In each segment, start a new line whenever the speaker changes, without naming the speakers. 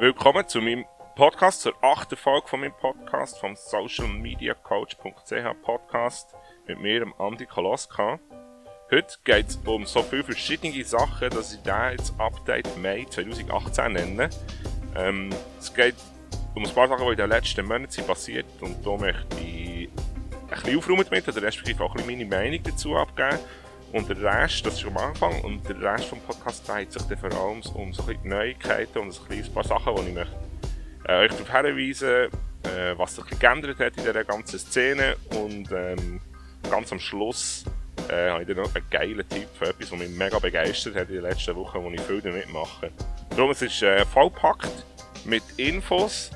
Willkommen zu meinem Podcast, zur achten Folge von meinem Podcast, vom socialmediacoach.ch Podcast mit mir, dem Andi Koloska. Heute geht es um so viele verschiedene Sachen, dass ich da jetzt Update Mai 2018 nenne. Ähm, es geht um ein paar Sachen, die in den letzten Monaten passiert und da möchte ich ein bisschen aufräumen damit, oder respektive auch ein bisschen meine Meinung dazu abgeben. Und der Rest, das ist am Anfang, und der Rest vom Podcast dreht sich dann vor allem um so ein bisschen Neuigkeiten und ein, paar Sachen, die ich möchte, äh, euch darauf hinweisen äh, was sich geändert hat in dieser ganzen Szene und ähm, ganz am Schluss äh, habe ich dann noch einen geilen Tipp für etwas, was mich mega begeistert hat in den letzten Wochen, wo ich viel damit mache. Darum, es ist äh, vollpackt mit Infos.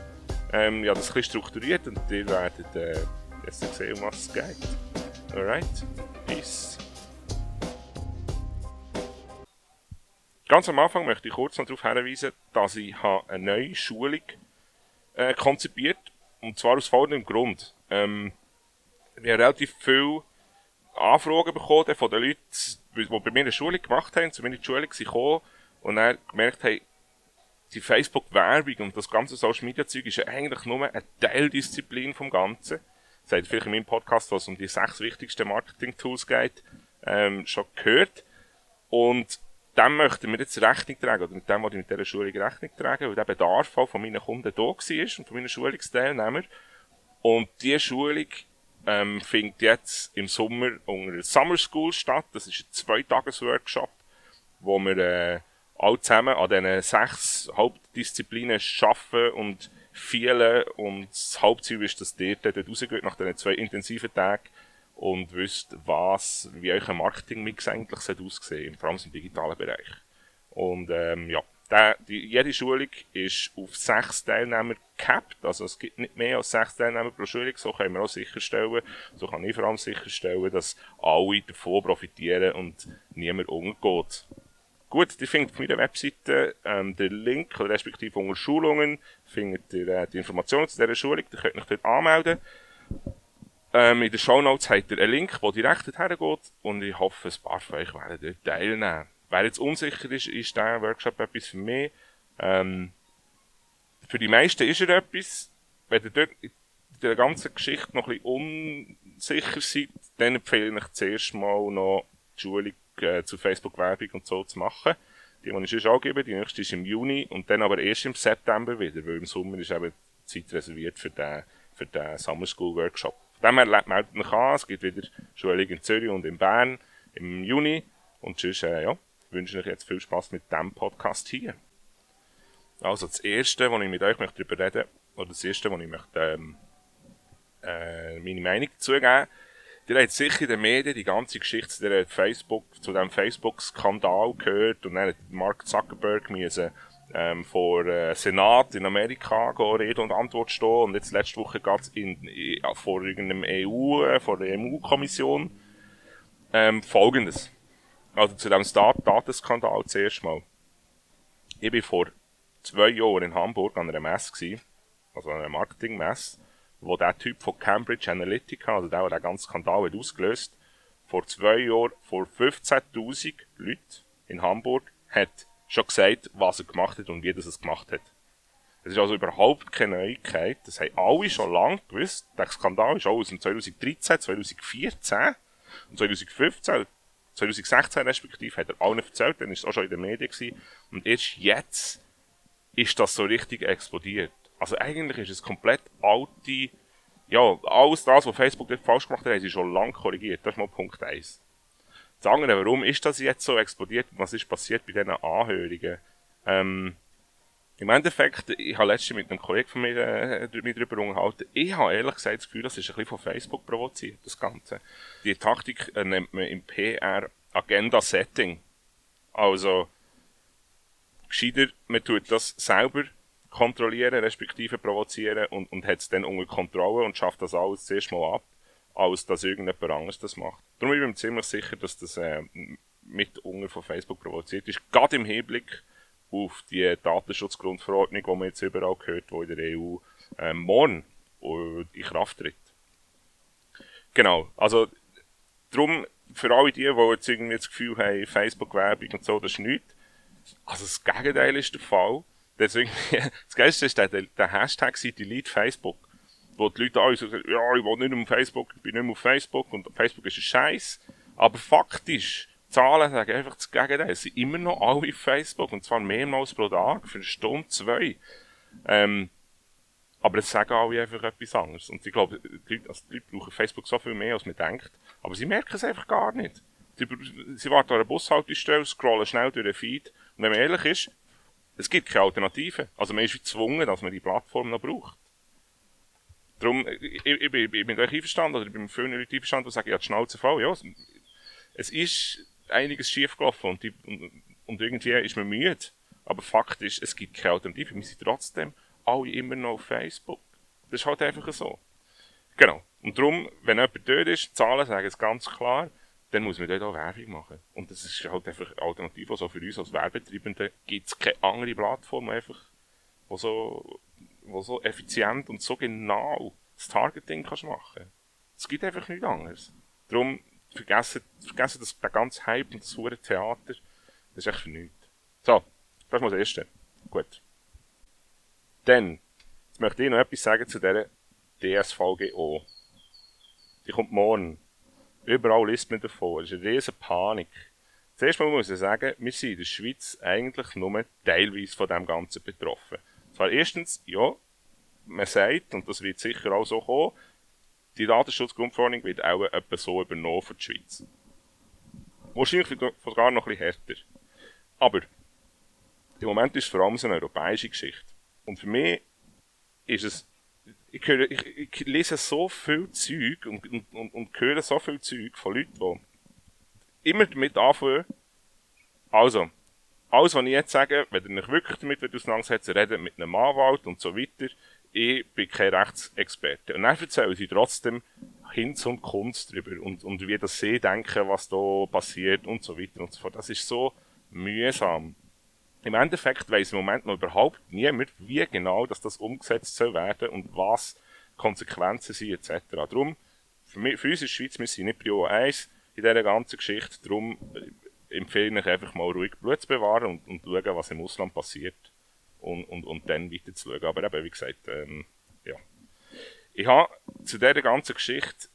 Ähm, ja, das ein bisschen strukturiert und ihr werdet äh, jetzt sehen, um was es geht. Alright, peace. Ganz am Anfang möchte ich kurz noch darauf hinweisen, dass ich eine neue Schulung äh, konzipiert und zwar aus folgendem Grund. Ähm, wir haben relativ viele Anfragen bekommen von den Leuten, die bei mir eine Schulung gemacht haben, zu meiner Schulung sind gekommen und dann gemerkt haben, die Facebook-Werbung und das ganze Social-Media-Zeug ist ja eigentlich nur eine Teildisziplin vom Ganzen. Ihr vielleicht in meinem Podcast, was um die sechs wichtigsten Marketing-Tools geht, ähm, schon gehört. Und dem möchten wir jetzt Rechnung tragen, oder mit dem, was ich mit dieser Schulung Rechnung tragen, weil der Bedarf auch von meinen Kunden da war und von meinen Schulungsteilnehmern. Und diese Schulung ähm, findet jetzt im Sommer unter der Summer School statt. Das ist ein Zweitages-Workshop, wo wir äh, alle zusammen an diesen sechs Hauptdisziplinen arbeiten und vielen. Und das Hauptziel ist, dass ihr dort rausgeht nach diesen zwei intensiven Tagen und wisst, was, wie euer Marketingmix eigentlich aussehen vor allem im digitalen Bereich. Und ähm, ja, der, die, jede Schulung ist auf sechs Teilnehmer gecapped, also es gibt nicht mehr als sechs Teilnehmer pro Schulung, so können wir auch sicherstellen, so kann ich vor allem sicherstellen, dass alle davon profitieren und niemand umgeht. Gut, ihr findet auf meiner Webseite ähm, den Link, respektive unter Schulungen, findet ihr äh, die Informationen zu dieser Schulung, ihr könnt euch dort anmelden. Ähm, in den Show Notes habt ihr einen Link, der direkt dorthin geht und ich hoffe, ein paar von euch werden dort teilnehmen. Wer jetzt unsicher ist, ist dieser Workshop etwas für mich. Ähm, für die meisten ist er etwas. Wenn ihr dort in der ganzen Geschichte noch ein bisschen unsicher seid, dann empfehle ich euch zuerst mal noch die Schulung äh, zu Facebook-Werbung und so zu machen. Die, die ich sonst angebe, die nächste ist im Juni und dann aber erst im September wieder, weil im Sommer ist eben Zeit reserviert für den, für den Summer School Workshop. Dem her meldet mich an, es gibt wieder Schulung in Zürich und in Bern im Juni. Und sonst, äh, ja, wünsche ich jetzt viel Spaß mit diesem Podcast hier. Also das Erste, was ich mit euch möchte darüber reden oder das Erste, was ich möchte ähm, äh, meine Meinung dazu geben, Ihr habt sicher in den Medien die ganze Geschichte zu, Facebook, zu dem Facebook-Skandal gehört und dann hat Mark Zuckerberg müssen ähm, vor äh, Senat in Amerika gehen, Rede und Antwort stehen und jetzt letzte Woche geht's in, in, vor irgendeinem EU, äh, vor der EU-Kommission ähm, folgendes. Also zu dem Datenskandal zuerst mal. Ich war vor zwei Jahren in Hamburg an einer Messe gewesen, also an einer Marketingmesse, wo der Typ von Cambridge Analytica, also der, der den ganzen Skandal hat ausgelöst, vor zwei Jahren vor 15.000 Leuten in Hamburg hat schon gesagt, was er gemacht hat und wie er es gemacht hat. Das ist also überhaupt keine Neuigkeit. Das haben alle schon lange gewusst. Der Skandal ist auch aus dem 2013, 2014 und 2015, 2016 respektive, hat er allen erzählt, dann ist es auch schon in den Medien gewesen. Und erst jetzt ist das so richtig explodiert. Also eigentlich ist es komplett alte, ja, alles das, was Facebook falsch gemacht hat, sie schon lange korrigiert. Das ist mal Punkt 1. Das andere, warum ist das jetzt so explodiert was ist passiert bei diesen Anhörungen? Ähm, Im Endeffekt, ich habe letztens mit einem Kollegen von mir äh, darüber unterhalten. Ich habe ehrlich gesagt das Gefühl, das ist ein bisschen von Facebook provoziert, das Ganze. Die Taktik äh, nennt man im PR Agenda Setting. Also, gescheiter, man tut das selber kontrollieren, respektive provozieren und, und hat es dann unter Kontrolle und schafft das alles zuerst mal ab als dass irgendjemand anderes das macht. Darum bin ich mir ziemlich sicher, dass das äh, mit unten von Facebook provoziert ist. Gerade im Hinblick auf die Datenschutzgrundverordnung, die man jetzt überall gehört, die in der EU äh, morgen in Kraft tritt. Genau, also darum für alle die, die jetzt irgendwie das Gefühl haben, Facebook-Werbung und so, das ist nichts. Also das Gegenteil ist der Fall. Deswegen, das Geilste ist der, der Hashtag Delete Facebook, wo die Leute alle sagen, ja, ich will nicht auf Facebook, ich bin nicht mehr auf Facebook und Facebook ist ein Scheiß. Aber faktisch, Zahlen sagen einfach das Gegenteil. Es sind immer noch alle auf Facebook und zwar mehrmals pro Tag, für eine Stunde, zwei. Ähm, aber es sagen alle einfach etwas anderes. Und ich glaube, die Leute, also die Leute brauchen Facebook so viel mehr, als man denkt. Aber sie merken es einfach gar nicht. Sie, sie warten an einer Bushaltestelle, scrollen schnell durch den Feed. Und wenn man ehrlich ist, es gibt keine Alternative. Also man ist gezwungen, dass man die Plattform noch braucht. Darum, ich, ich, ich, ich bin euch einverstanden, oder ich bin mit vielen Leuten einverstanden, die sagen, ja, die Schnauze voll. Ja, es ist einiges schiefgelaufen und, und, und irgendwie ist man müde. Aber Fakt ist, es gibt keine Alternative. Wir sind trotzdem alle immer noch auf Facebook. Das ist halt einfach so. Genau. Und darum, wenn jemand dort ist, Zahlen sagen es ganz klar, dann muss man dort auch Werbung machen. Und das ist halt einfach alternativ. Also für uns als Werbetreibende gibt es keine andere Plattform, einfach, wo so, wo so effizient und so genau das Targeting kannst machen. Es gibt einfach nichts anderes. Darum vergessen, vergessen das, ganze Hype und das hure Theater, das ist echt für nichts. So, das mal das Erste. Gut. Dann, jetzt möchte ich noch etwas sagen zu dieser DSVGO. Die kommt morgen. Überall liest man davon. Es ist eine riesige Panik. Zuerst mal muss ich sagen, wir sind in der Schweiz eigentlich nur teilweise von dem Ganzen betroffen. Zwar erstens, ja, man sagt, und das wird sicher auch so kommen, die Datenschutzgrundverordnung wird auch etwa so übernommen für die Schweiz. Wahrscheinlich sogar noch bisschen härter. Aber im Moment ist es vor allem so eine europäische Geschichte. Und für mich ist es ich, höre, ich, ich lese so viel Zeug und, und, und, und höre so viel Zeug von Leuten, die immer damit anfangen, also, alles, was ich jetzt sage, wenn ihr euch wirklich damit auseinandersetzen redet mit einem Anwalt und so weiter, ich bin kein Rechtsexperte. Und dann erzählen sie trotzdem Hinz und Kunst drüber und, und wie das sie denken, was da passiert und so weiter und so fort. Das ist so mühsam im Endeffekt weiß im Moment noch überhaupt niemand, wie genau dass das umgesetzt soll werden und was Konsequenzen sind etc. Darum, für, mich, für uns in der Schweiz, wir sind nicht Prio 1 in dieser ganzen Geschichte, darum empfehle ich einfach mal ruhig Blut zu bewahren und, und schauen, was im Ausland passiert und, und, und dann weiter zu schauen. Aber eben, wie gesagt, ähm, ja. Ich habe zu dieser ganzen Geschichte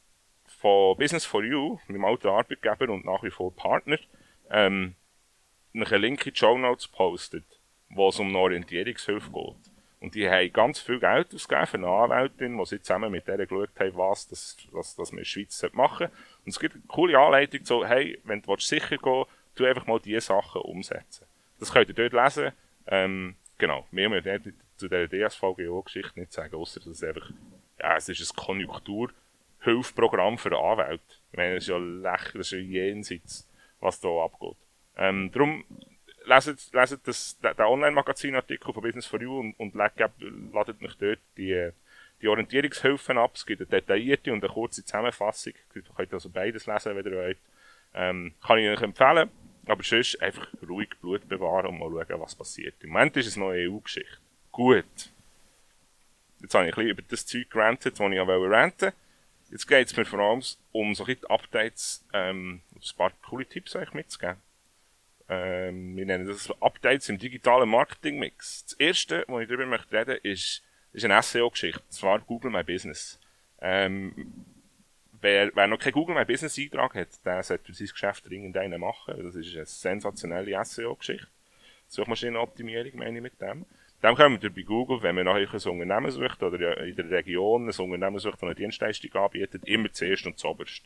von Business for You, meinem alten Arbeitgeber und nach wie vor Partner, ähm, einen Link in die Show Notes postet, wo es um eine Orientierungshilfe geht. Und die haben ganz viel Geld ausgegeben für eine Anwältin, wo sie zusammen mit der geschaut haben, was, das, was, das man in der Schweiz machen sollte. Und es gibt eine coole Anleitung, so, hey, wenn du sicher gehen tu einfach mal diese Sachen umsetzen. Das könnt ihr dort lesen. Ähm, genau, mehr muss ich zu der DSVGO-Geschichte nicht sagen, außer dass es einfach, ja, es ist ein Konjunkturhilfprogramm für Anwälte. Ich meine, es ist ja lächerlich, ist ja jenseits, was da abgeht. Ähm, darum leset, leset das, den Online-Magazin-Artikel von Business for You und, und ladet mich dort die, die Orientierungshilfen ab. Es gibt eine detaillierte und eine kurze Zusammenfassung. Ihr könnt also beides lesen, wenn ihr wollt. Ähm, kann ich euch empfehlen. Aber sonst einfach ruhig Blut bewahren und mal schauen, was passiert. Im Moment ist es noch eine EU-Geschichte. Gut. Jetzt habe ich ein bisschen über das Zeug gerantet, das ich ja ranten Jetzt geht es mir vor allem um so ein Updates, ähm, ein paar coole Tipps euch mitzugeben. Ähm, wir nennen das Updates im digitalen Marketing-Mix. Das erste, was ich darüber möchte reden, ist, ist eine SEO-Geschichte. Und zwar Google My Business. Ähm, wer, wer noch kein Google My Business Eintrag hat, der sollte für sein Geschäft dringend einen machen. Das ist eine sensationelle SEO-Geschichte. Suchmaschinenoptimierung meine ich mit dem. Dem kommen wir bei Google, wenn man nach ein Unternehmen sucht oder in der Region ein Unternehmen sucht, das eine Dienstleistung anbietet, immer zuerst und zuoberst.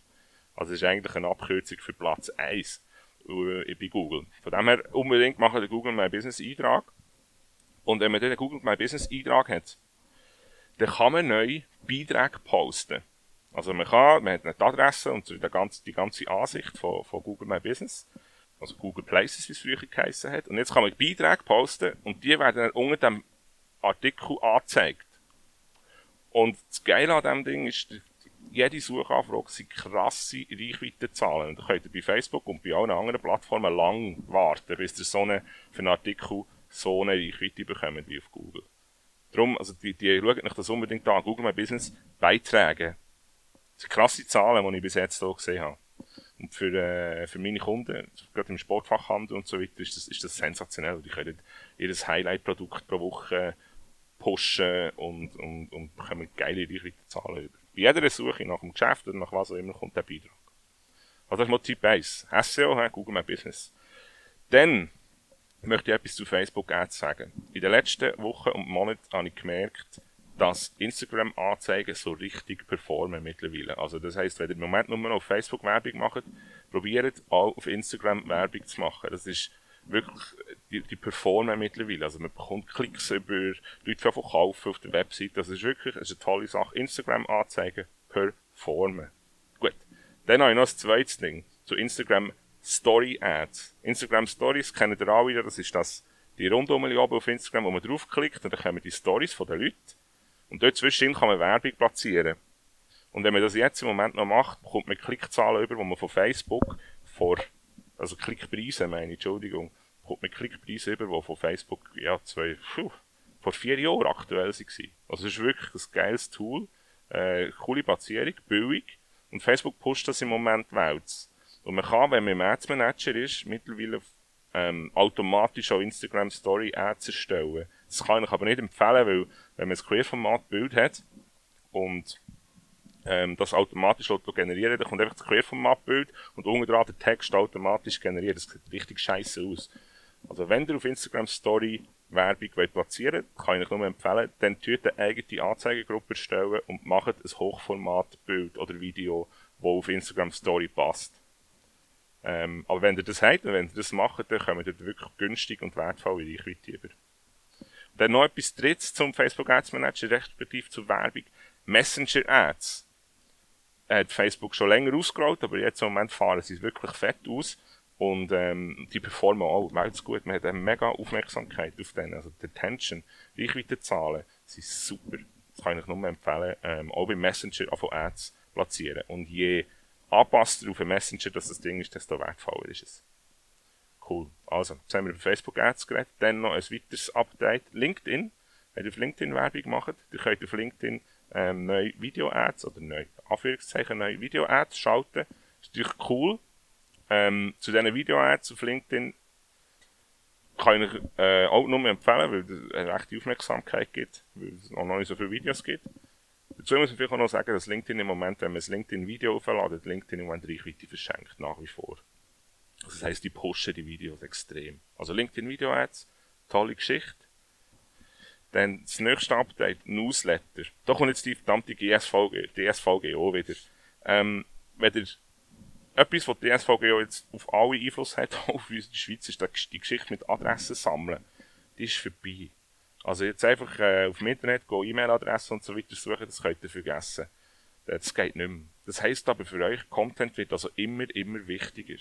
Also es ist eigentlich eine Abkürzung für Platz 1 äh, bei Google. Von dem her unbedingt machen den Google My Business Eintrag. Und wenn man den Google My Business Eintrag hat, dann kann man neu Beiträge posten. Also man kann, man hat eine Adresse und die ganze, die ganze Ansicht von, von Google My Business. Also Google Places, wie es früher geheißen hat. Und jetzt kann man Beiträge posten und die werden dann unter dem Artikel angezeigt. Und das Geile an diesem Ding ist, jede Suchanfrage sind krasse Reichweitenzahlen. Und da könnt ihr bei Facebook und bei allen anderen Plattformen lang warten, bis ihr so eine, für einen Artikel so eine Reichweite bekommt wie auf Google. Darum, also die, die schaut euch das unbedingt an. Google My Business Beiträge. Das sind krasse Zahlen, die ich bis jetzt hier gesehen habe. Und für, äh, für meine Kunden, gerade im Sportfachhandel und so weiter, ist das, ist das sensationell. Die können ihr Highlight-Produkt pro Woche pushen und, und, und bekommen geile Reichweitenzahlen über. Bei jeder Suche nach dem Geschäft oder nach was auch immer kommt der Beitrag. Also das ist mal Typ 1. SEO, Google My Business. Dann möchte ich etwas zu Facebook Ads sagen. In den letzten Wochen und Monaten habe ich gemerkt, dass Instagram-Anzeigen so richtig performen mittlerweile. Also das heißt, wenn ihr im Moment nur noch auf Facebook Werbung macht, probiert auch auf Instagram Werbung zu machen. Das ist wirklich, die, die performen mittlerweile. Also man bekommt Klicks über, Leute von kaufen auf der Website. Das ist wirklich, das ist eine tolle Sache. Instagram-Anzeigen performen. Gut. Dann habe ich noch ein zweites Ding. Zu Instagram Story Ads. Instagram Stories kennen ihr auch wieder. Das ist das, die Rundumli oben auf Instagram, wo man draufklickt und dann kommen die Stories von den Leuten. Und dort zwischen kann man Werbung platzieren. Und wenn man das jetzt im Moment noch macht, bekommt man Klickzahlen über, die man von Facebook vor, also Klickpreise meine Entschuldigung, bekommt man Klickpreise über, die von Facebook, ja, zwei, pfuh, vor vier Jahren aktuell waren. Also es ist wirklich ein geiles Tool, äh, coole Platzierung, billig, und Facebook pusht das im Moment welt. Und man kann, wenn man im Ads Manager ist, mittlerweile ähm, automatisch auch Instagram Story Ads erstellen. Das kann ich aber nicht empfehlen, weil wenn man ein Querformat-Bild hat und ähm, das automatisch generieren, dann kommt einfach das Querformat-Bild und unten dran der Text automatisch generiert. Das sieht richtig scheiße aus. Also wenn ihr auf Instagram Story Werbung wollt platzieren kann ich euch nur empfehlen, dann tut eine eigene Anzeigegruppe erstellen und macht ein Hochformat-Bild oder Video, das auf Instagram Story passt. Ähm, aber wenn ihr das habt und wenn ihr das macht, dann kommt ihr wirklich günstig und wertvolle Reichweite über. Dann noch etwas drittes zum Facebook Ads Manager, respektive zur Werbung. Messenger Ads. Hat Facebook schon länger ausgerollt, aber jetzt im Moment fahren sie wirklich fett aus. Und ähm, die performen auch ganz gut. Man hat eine mega Aufmerksamkeit auf denen. Also die Attention, Reichweitenzahlen sind super. Das kann ich nur empfehlen. Ähm, auch beim Messenger auf Ads platzieren. Und je anpasster auf den Messenger, dass das Ding ist, desto wertvoller ist es. Cool. Also, jetzt haben wir über Facebook Ads geredet. Dann noch ein weiteres Update. LinkedIn. Wenn ihr auf LinkedIn Werbung macht, ihr könnt auf LinkedIn ähm, neue Video-Ads oder neue, Anführungszeichen, neue Video-Ads schalten. Das ist natürlich cool. Ähm, zu diesen Video-Ads auf LinkedIn kann ich äh, auch nur empfehlen, weil es eine rechte Aufmerksamkeit gibt, weil es noch nicht so viele Videos gibt. Dazu muss man vielleicht auch noch sagen, dass LinkedIn im Moment, wenn man das LinkedIn-Video aufladet, LinkedIn im Moment Reichweite verschenkt, nach wie vor. Das heisst, die pushen die Videos extrem. Also LinkedIn Video Ads, tolle Geschichte. Dann das nächste Update, Newsletter. Da kommt jetzt die verdammte GSVG, DSVGO wieder. Ähm, wenn ihr etwas, was die DSVGO jetzt auf alle Einfluss hat, auf uns in der Schweiz, ist die Geschichte mit Adressen sammeln. Die ist vorbei. Also jetzt einfach äh, auf dem Internet E-Mail-Adressen und so weiter suchen, das könnt ihr vergessen. Das geht nicht mehr. Das heisst aber für euch, Content wird also immer, immer wichtiger.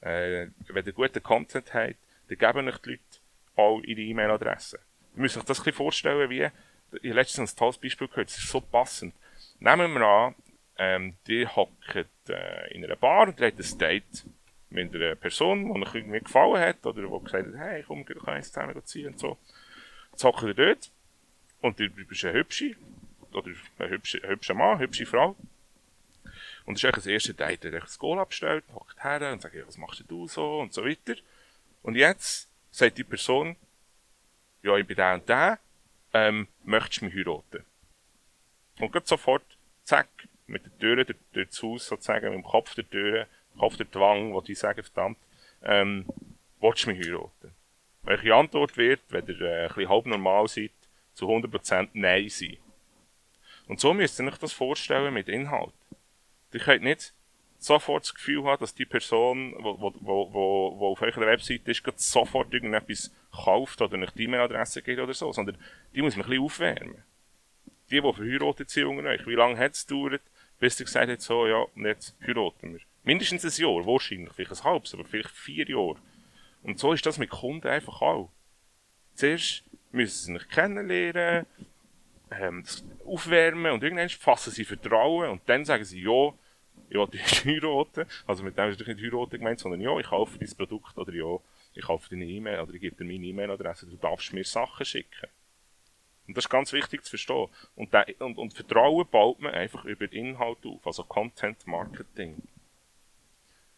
Äh, wenn ihr guten Content habt, dann geben euch die Leute auch ihre E-Mail-Adresse. Ihr müsst euch das ein bisschen vorstellen, wie, habe letztens ein tolles Beispiel gehört, das ist so passend. Nehmen wir an, ähm, die hockt äh, in einer Bar und hat ein Date mit einer Person, die euch irgendwie gefallen hat, oder die gesagt hat, hey, komm, wir können eins zusammen ziehen und so. Jetzt hockt ihr dort, und du bist eine hübsche, oder ein hübscher, hübscher Mann, hübsche Frau, und das ist eigentlich das erste Date. Er hat das Goal abgestellt, hockt her und sagt, ja, was machst du so und so weiter. Und jetzt sagt die Person, ja, ich bin der und der, ähm, möchtest du mich heiraten? Und geht sofort, zack, mit der Tür durch, durch das Haus sozusagen, mit dem Kopf der Tür, Kopf der Twang, wo die sagen, verdammt, ähm, willst du mich heiraten? Welche Antwort wird, wenn ihr äh, ein bisschen halb normal seid, zu 100% Nein sein. Und so müsst ihr euch das vorstellen mit Inhalt. Ihr könnt nicht sofort das Gefühl haben, dass die Person, die auf eurer Webseite ist, sofort irgendetwas kauft oder nicht die E-Mail-Adresse gibt oder so, sondern die muss man ein bisschen aufwärmen. Die, die verheiratet sind wie lange hat es gedauert, bis ihr gesagt habt, so, ja, jetzt heiraten wir. Mindestens ein Jahr, wahrscheinlich, vielleicht ein halbes, aber vielleicht vier Jahre. Und so ist das mit Kunden einfach auch. Zuerst müssen sie sich kennenlernen, ähm, aufwärmen und irgendwann fassen sie Vertrauen und dann sagen sie, ja, ich will dich heiraten. Also mit dem ist nicht heiraten gemeint, sondern ja, ich kaufe dein Produkt oder ja, ich kaufe deine E-Mail oder ich gebe dir meine E-Mail-Adresse, du darfst mir Sachen schicken. Und das ist ganz wichtig zu verstehen. Und, der, und, und Vertrauen baut man einfach über Inhalt auf, also Content Marketing.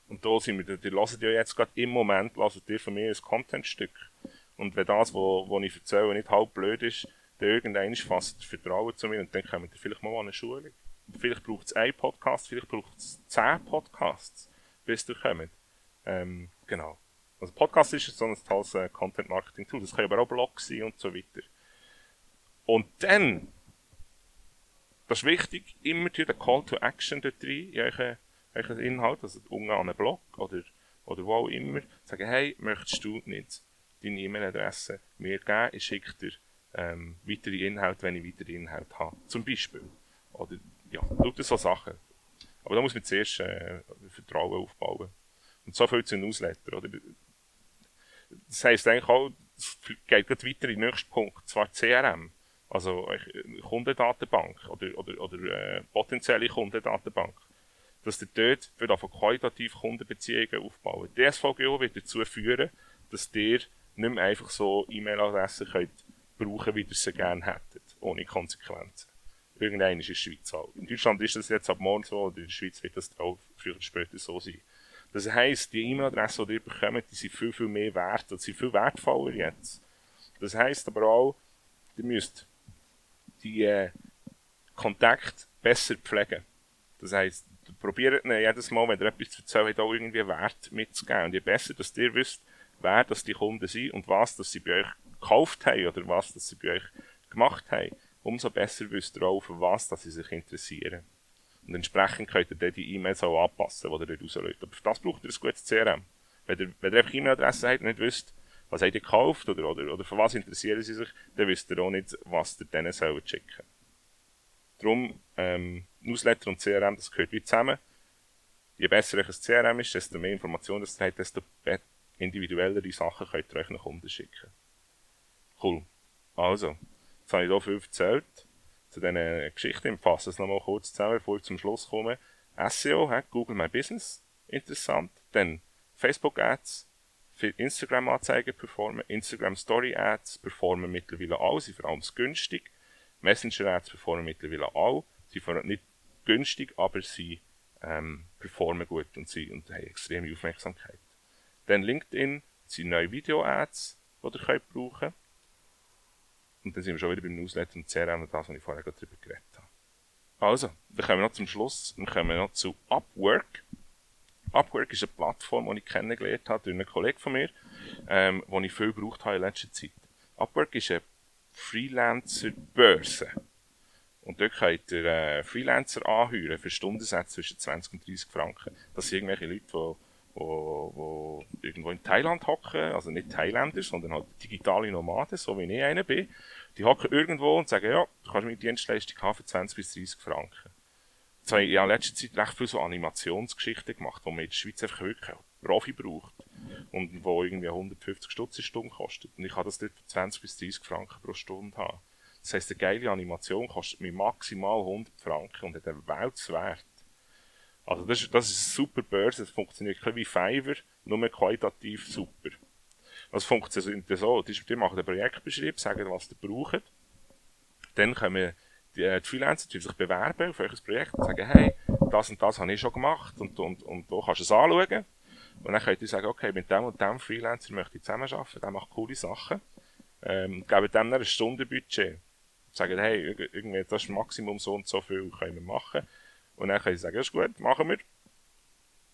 Und da sind wir, die hören ja jetzt gerade im Moment, lasst ihr von mir ein Contentstück. Und wenn das, was ich erzähle, nicht halb blöd ist, dann irgendwann fasst Vertrauen zu mir und dann kommt ihr vielleicht mal an eine Schule. Vielleicht braucht es einen Podcast, vielleicht braucht es zehn Podcasts, bis ihr kommt. Ähm, genau. Also Podcast ist so ein tolles äh, Content-Marketing-Tool. Das können aber auch Blogs sein und so weiter. Und dann, das ist wichtig, immer den Call to Action dort rein, in euren, euren Inhalt, also unten an einen Blog oder, oder wo auch immer, sagen, hey, möchtest du nicht deine E-Mail-Adresse mir geben, ich schicke dir ähm, weitere Inhalte, wenn ich weitere Inhalte habe. Zum Beispiel. Oder, ja, lauter so Sachen. Aber da muss man zuerst äh, Vertrauen aufbauen. Und so viel zu einem Newsletter, oder? Das heisst eigentlich auch, es geht gleich weiter in den nächsten Punkt, zwar CRM, also Kundendatenbank oder, oder, oder äh, potenzielle Kundendatenbank, dass ihr dort für von qualitativ Kundenbeziehungen aufbauen. DSVGO wird dazu führen, dass ihr nicht mehr einfach so E-Mail-Adressen könnt brauchen, wie ihr sie gerne hättet, ohne Konsequenzen. Irgendein ist in der Schweiz auch. In Deutschland ist das jetzt ab morgen so, oder in der Schweiz wird das auch früher oder später so sein. Das heisst, die E-Mail-Adressen, die ihr bekommt, die sind viel, viel mehr wert, und sind viel wertvoller jetzt. Das heisst aber auch, ihr müsst die äh, Kontakte besser pflegen. Das heisst, probiert ihnen jedes Mal, wenn ihr etwas zu erzählen habt, auch irgendwie Wert mitzugeben. Und je besser, dass ihr wisst, wer das die Kunden sind und was dass sie bei euch gekauft haben oder was dass sie bei euch gemacht haben, umso besser wisst ihr auch, für was dass sie sich interessieren. Und entsprechend könnt ihr dann die E-Mails auch anpassen, die ihr dort rauslöst. Aber für das braucht ihr ein gutes CRM. Wenn ihr, wenn ihr einfach E-Mail-Adresse habt und nicht wisst, was habt ihr gekauft oder, oder, oder für was interessieren sie sich, dann wisst ihr auch nicht, was ihr denen sollt schicken. Darum, ähm, Newsletter und CRM, das gehört wie zusammen. Je besser euch ein CRM ist, desto mehr Informationen ihr habt, desto individuellere Sachen könnt ihr euch nach Kunden schicken. Cool. Also, jetzt habe ich hier viel erzählt zu diesen Geschichten. Ich fasse es nochmal kurz zusammen, bevor ich zum Schluss komme. SEO, Google My Business, interessant. Dann Facebook Ads, für Instagram Anzeigen performen, Instagram Story Ads performen mittlerweile auch, sind vor allem günstig. Messenger Ads performen mittlerweile auch, sie sind nicht günstig, aber sie ähm, performen gut und sie und haben extreme Aufmerksamkeit. Dann LinkedIn sind neue Video-Ads, die ihr könnt brauchen Und dann sind wir schon wieder beim Newsletter und CRM und das, was ich vorher gerade darüber geredet habe. Also, dann kommen wir noch zum Schluss. Dann kommen wir noch zu Upwork. Upwork ist eine Plattform, die ich kennengelernt habe durch einen Kollegen von mir, ähm, die ich viel gebraucht habe in letzter Zeit. Upwork ist eine Freelancer-Börse. Und dort könnt ihr äh, Freelancer anheuern für Stundensätze zwischen 20 und 30 Franken. Das sind irgendwelche Leute, die wo, wo irgendwo in Thailand hocken, also nicht Thailänder, sondern halt digitale Nomaden, so wie ich einer bin. Die hocken irgendwo und sagen, ja, du kannst meine Dienstleistung haben für 20 bis 30 Franken. Jetzt habe ich in letzter Zeit recht viel so Animationsgeschichten gemacht, wo man in der Schweiz einfach wirklich Profi braucht. Und wo irgendwie 150 Stutz die Stunde kostet. Und ich kann das dort für 20 bis 30 Franken pro Stunde haben. Das heisst, eine geile Animation kostet mir maximal 100 Franken und hat einen Weltswert. Also das, ist, das ist eine super Börse, es funktioniert wie Fiverr, nur qualitativ super. Also funktioniert so, die, machen den Projektbeschrieb, sagen, was sie brauchen. Dann kommen die, äh, die Freelancer die sich bewerben auf euch Projekt und sagen, hey, das und das habe ich schon gemacht und, und, und da kannst du es anschauen. Und dann könnt ihr sagen, okay, mit dem und dem Freelancer möchte ich zusammenarbeiten, der macht coole Sachen. Ähm, geben dem dann ein Stundenbudget. Sagen, hey, irgendwie, das ist Maximum so und so viel können wir machen. Und dann können sie sagen, ist gut, machen wir.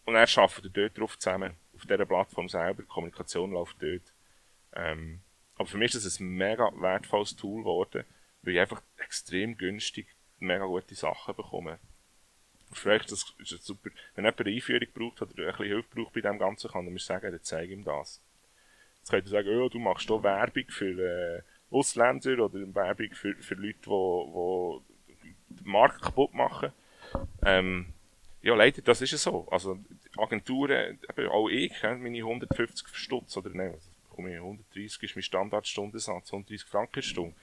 Und dann arbeiten wir dort drauf zusammen. Auf dieser Plattform selber. Die Kommunikation läuft dort. Ähm, aber für mich ist das ein mega wertvolles Tool geworden, weil ich einfach extrem günstig mega gute Sachen bekomme. Für euch das ist das super. Wenn jemand eine Einführung braucht oder ein bisschen Hilfe braucht bei dem Ganzen, kann er mir sagen, dann zeige ihm das. Jetzt könnt ihr sagen, oh, du machst hier Werbung für äh, Ausländer oder Werbung für, für Leute, die, die den Markt kaputt machen. Ähm, ja, leider, das ist ja so. Also, Agenturen, eben auch ich, meine 150 Stutz, oder nein, komme ich, 130 ist mein Standardstundensatz, 130 Franken Stunde.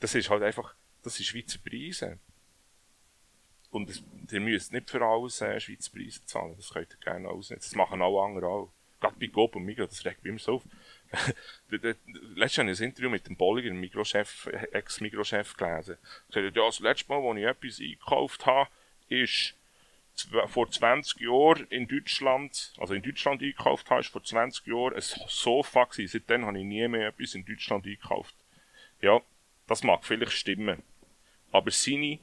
Das ist halt einfach, das sind Schweizer Preise. Und das, ihr müsst nicht für alles äh, Schweizer Preise zahlen, das könnt ihr gerne ausnehmen. Das machen alle anderen auch. Gerade bei Gob und Migros, das regt mich immer so auf. Letztes habe ich ein Interview mit dem Bolliger, dem Ex-Migros-Chef gelesen. Er sagte, ja, das letzte Mal, als ich etwas eingekauft habe, ist vor 20 Jahren in Deutschland, also in Deutschland eingekauft habe, ist vor 20 Jahren ein Sofa gewesen. Seitdem habe ich nie mehr etwas in Deutschland eingekauft. Ja, das mag vielleicht stimmen. Aber seine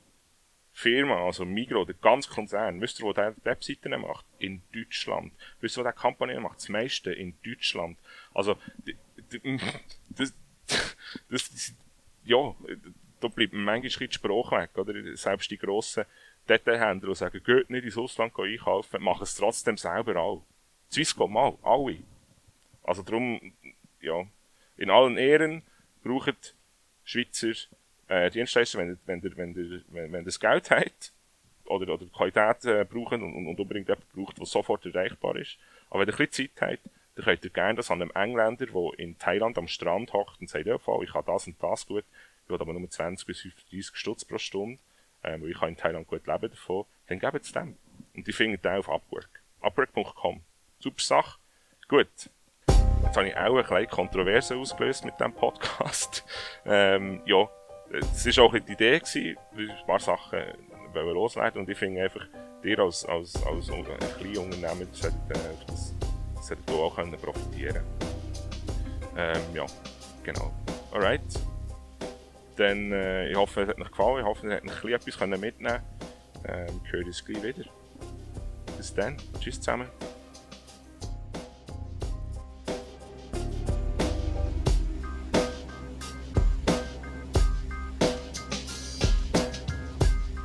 Firma, also Migro, der ganze Konzern, wisst ihr, wo der Webseiten macht? In Deutschland. Wisst ihr, wo der Kampagne macht? Das meiste in Deutschland. Also, das, das, das, ja, da bleibt manchmal die Sprache weg, oder? Selbst die grossen Detailhändler, die sagen, geht nicht ins Ausland einkaufen, machen es trotzdem selber auch. Swisscom mal, alle. Also darum, ja, in allen Ehren brauchen Schweizer äh, Dienstleister, wenn, wenn, wenn, wenn, wenn, wenn das Geld hat oder, oder Qualität äh, brauchen und, und, unbedingt jemand braucht, der sofort erreichbar ist. Aber wenn ihr ein bisschen Zeit habt, dann könnt ihr gerne das an einem Engländer, der in Thailand am Strand hockt und sagt, ja, ich habe das und das gut, ich will aber nur 20 bis 30 Stutz pro Stunde, äh, weil ich kann in Thailand gut leben davon, dann gebt es dem. Und die finden den auf Upwork. Upwork.com. Super Sache. Gut. Jetzt habe ich auch ein bisschen Kontroverse ausgelöst mit diesem Podcast. ähm, ja, es war auch die Idee, gewesen, ein paar Sachen losleiten und ich finde einfach, dir als, als, als ein kleiner Unternehmer solltet, äh, das, solltet auch können profitieren ähm, ja, genau. Alright. Dann, äh, ich hoffe, es hat euch gefallen. Ich hoffe, ihr ein etwas mitnehmen können. Ähm, hören uns gleich wieder. Bis dann. Tschüss zusammen.